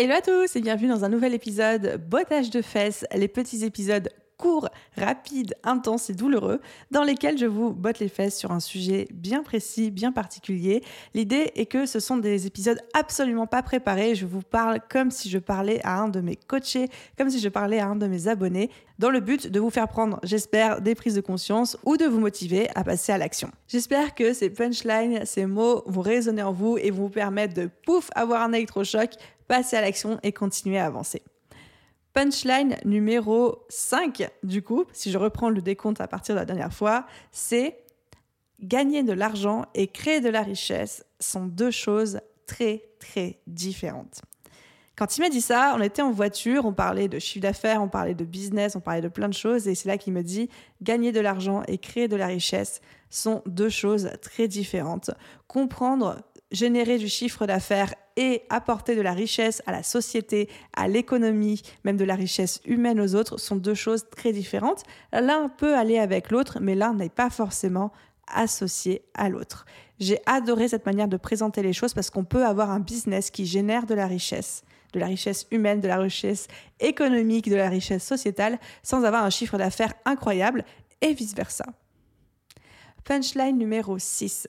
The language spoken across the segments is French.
Hello à tous et bienvenue dans un nouvel épisode Bottage de fesses, les petits épisodes courts, rapides, intenses et douloureux dans lesquels je vous botte les fesses sur un sujet bien précis, bien particulier. L'idée est que ce sont des épisodes absolument pas préparés. Je vous parle comme si je parlais à un de mes coachés, comme si je parlais à un de mes abonnés, dans le but de vous faire prendre, j'espère, des prises de conscience ou de vous motiver à passer à l'action. J'espère que ces punchlines, ces mots vont résonner en vous et vous permettre de pouf avoir un électrochoc passer à l'action et continuer à avancer. Punchline numéro 5, du coup, si je reprends le décompte à partir de la dernière fois, c'est gagner de l'argent et créer de la richesse sont deux choses très, très différentes. Quand il m'a dit ça, on était en voiture, on parlait de chiffre d'affaires, on parlait de business, on parlait de plein de choses, et c'est là qu'il me dit gagner de l'argent et créer de la richesse sont deux choses très différentes. Comprendre générer du chiffre d'affaires et apporter de la richesse à la société, à l'économie, même de la richesse humaine aux autres, sont deux choses très différentes. L'un peut aller avec l'autre, mais l'un n'est pas forcément associé à l'autre. J'ai adoré cette manière de présenter les choses parce qu'on peut avoir un business qui génère de la richesse, de la richesse humaine, de la richesse économique, de la richesse sociétale, sans avoir un chiffre d'affaires incroyable, et vice-versa. Punchline numéro 6.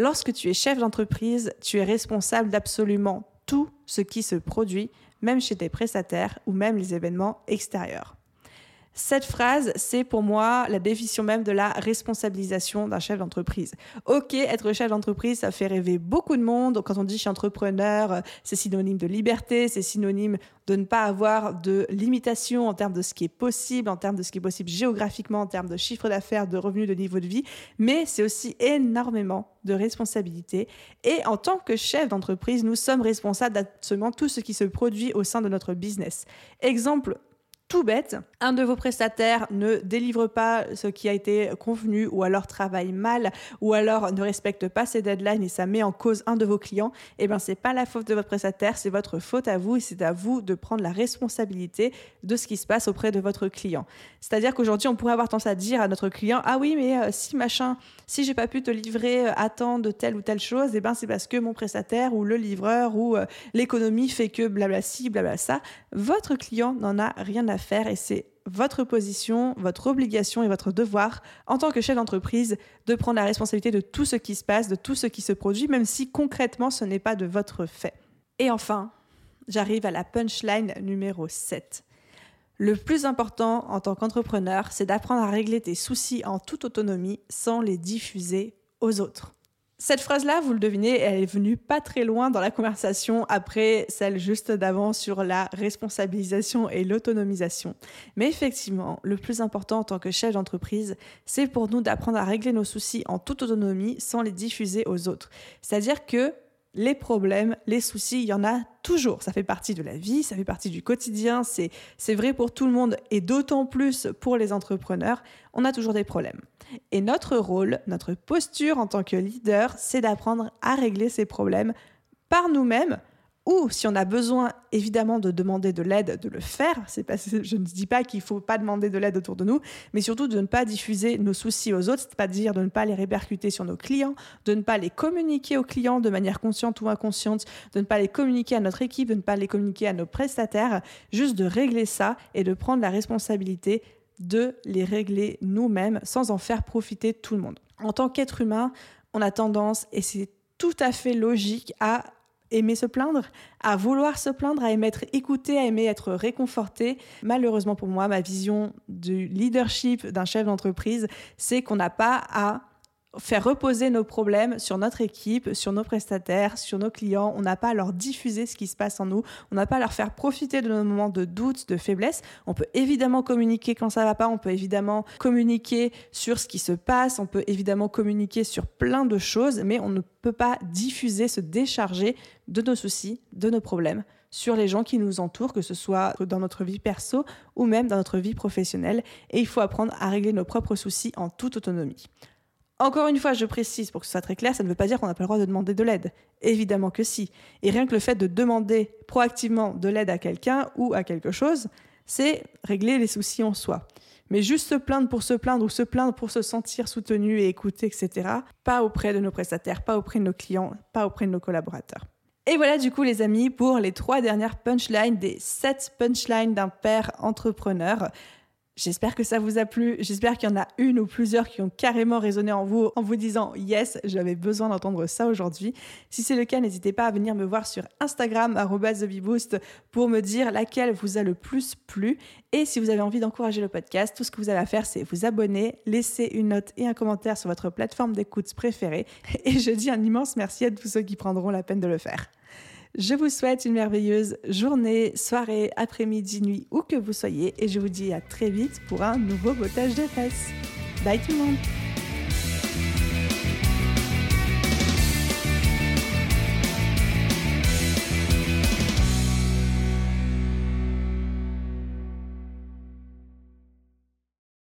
Lorsque tu es chef d'entreprise, tu es responsable d'absolument tout ce qui se produit, même chez tes prestataires ou même les événements extérieurs. Cette phrase, c'est pour moi la définition même de la responsabilisation d'un chef d'entreprise. Ok, être chef d'entreprise, ça fait rêver beaucoup de monde. Quand on dit suis entrepreneur, euh, c'est synonyme de liberté, c'est synonyme de ne pas avoir de limitation en termes de ce qui est possible, en termes de ce qui est possible géographiquement, en termes de chiffre d'affaires, de revenus, de niveau de vie. Mais c'est aussi énormément de responsabilités. Et en tant que chef d'entreprise, nous sommes responsables d'absolument tout ce qui se produit au sein de notre business. Exemple tout bête, un de vos prestataires ne délivre pas ce qui a été convenu ou alors travaille mal ou alors ne respecte pas ses deadlines et ça met en cause un de vos clients, eh ben c'est pas la faute de votre prestataire, c'est votre faute à vous et c'est à vous de prendre la responsabilité de ce qui se passe auprès de votre client. C'est-à-dire qu'aujourd'hui, on pourrait avoir tendance à dire à notre client "Ah oui, mais euh, si machin, si j'ai pas pu te livrer euh, à temps de telle ou telle chose, eh ben c'est parce que mon prestataire ou le livreur ou euh, l'économie fait que blabla ci, blabla ça." Votre client n'en a rien à faire et c'est votre position, votre obligation et votre devoir en tant que chef d'entreprise de prendre la responsabilité de tout ce qui se passe, de tout ce qui se produit, même si concrètement ce n'est pas de votre fait. Et enfin, j'arrive à la punchline numéro 7. Le plus important en tant qu'entrepreneur, c'est d'apprendre à régler tes soucis en toute autonomie sans les diffuser aux autres. Cette phrase-là, vous le devinez, elle est venue pas très loin dans la conversation après celle juste d'avant sur la responsabilisation et l'autonomisation. Mais effectivement, le plus important en tant que chef d'entreprise, c'est pour nous d'apprendre à régler nos soucis en toute autonomie sans les diffuser aux autres. C'est-à-dire que les problèmes, les soucis, il y en a toujours. Ça fait partie de la vie, ça fait partie du quotidien, c'est vrai pour tout le monde et d'autant plus pour les entrepreneurs. On a toujours des problèmes. Et notre rôle, notre posture en tant que leader, c'est d'apprendre à régler ces problèmes par nous-mêmes ou si on a besoin évidemment de demander de l'aide, de le faire. C'est pas, je ne dis pas qu'il ne faut pas demander de l'aide autour de nous, mais surtout de ne pas diffuser nos soucis aux autres, c'est-à-dire de ne pas les répercuter sur nos clients, de ne pas les communiquer aux clients de manière consciente ou inconsciente, de ne pas les communiquer à notre équipe, de ne pas les communiquer à nos prestataires, juste de régler ça et de prendre la responsabilité de les régler nous-mêmes sans en faire profiter tout le monde. En tant qu'être humain, on a tendance, et c'est tout à fait logique, à aimer se plaindre, à vouloir se plaindre, à aimer être écouté, à aimer être réconforté. Malheureusement pour moi, ma vision du leadership d'un chef d'entreprise, c'est qu'on n'a pas à faire reposer nos problèmes sur notre équipe, sur nos prestataires, sur nos clients. On n'a pas à leur diffuser ce qui se passe en nous. On n'a pas à leur faire profiter de nos moments de doute, de faiblesse. On peut évidemment communiquer quand ça va pas. On peut évidemment communiquer sur ce qui se passe. On peut évidemment communiquer sur plein de choses, mais on ne peut pas diffuser, se décharger de nos soucis, de nos problèmes sur les gens qui nous entourent, que ce soit dans notre vie perso ou même dans notre vie professionnelle. Et il faut apprendre à régler nos propres soucis en toute autonomie. Encore une fois, je précise pour que ce soit très clair, ça ne veut pas dire qu'on n'a pas le droit de demander de l'aide. Évidemment que si. Et rien que le fait de demander proactivement de l'aide à quelqu'un ou à quelque chose, c'est régler les soucis en soi. Mais juste se plaindre pour se plaindre ou se plaindre pour se sentir soutenu et écouté, etc., pas auprès de nos prestataires, pas auprès de nos clients, pas auprès de nos collaborateurs. Et voilà du coup les amis pour les trois dernières punchlines des sept punchlines d'un père entrepreneur. J'espère que ça vous a plu. J'espère qu'il y en a une ou plusieurs qui ont carrément résonné en vous en vous disant Yes, j'avais besoin d'entendre ça aujourd'hui. Si c'est le cas, n'hésitez pas à venir me voir sur Instagram, TheBeBoost, pour me dire laquelle vous a le plus plu. Et si vous avez envie d'encourager le podcast, tout ce que vous avez à faire, c'est vous abonner, laisser une note et un commentaire sur votre plateforme d'écoute préférée. Et je dis un immense merci à tous ceux qui prendront la peine de le faire. Je vous souhaite une merveilleuse journée, soirée, après-midi, nuit, où que vous soyez, et je vous dis à très vite pour un nouveau botage de fesses. Bye tout le monde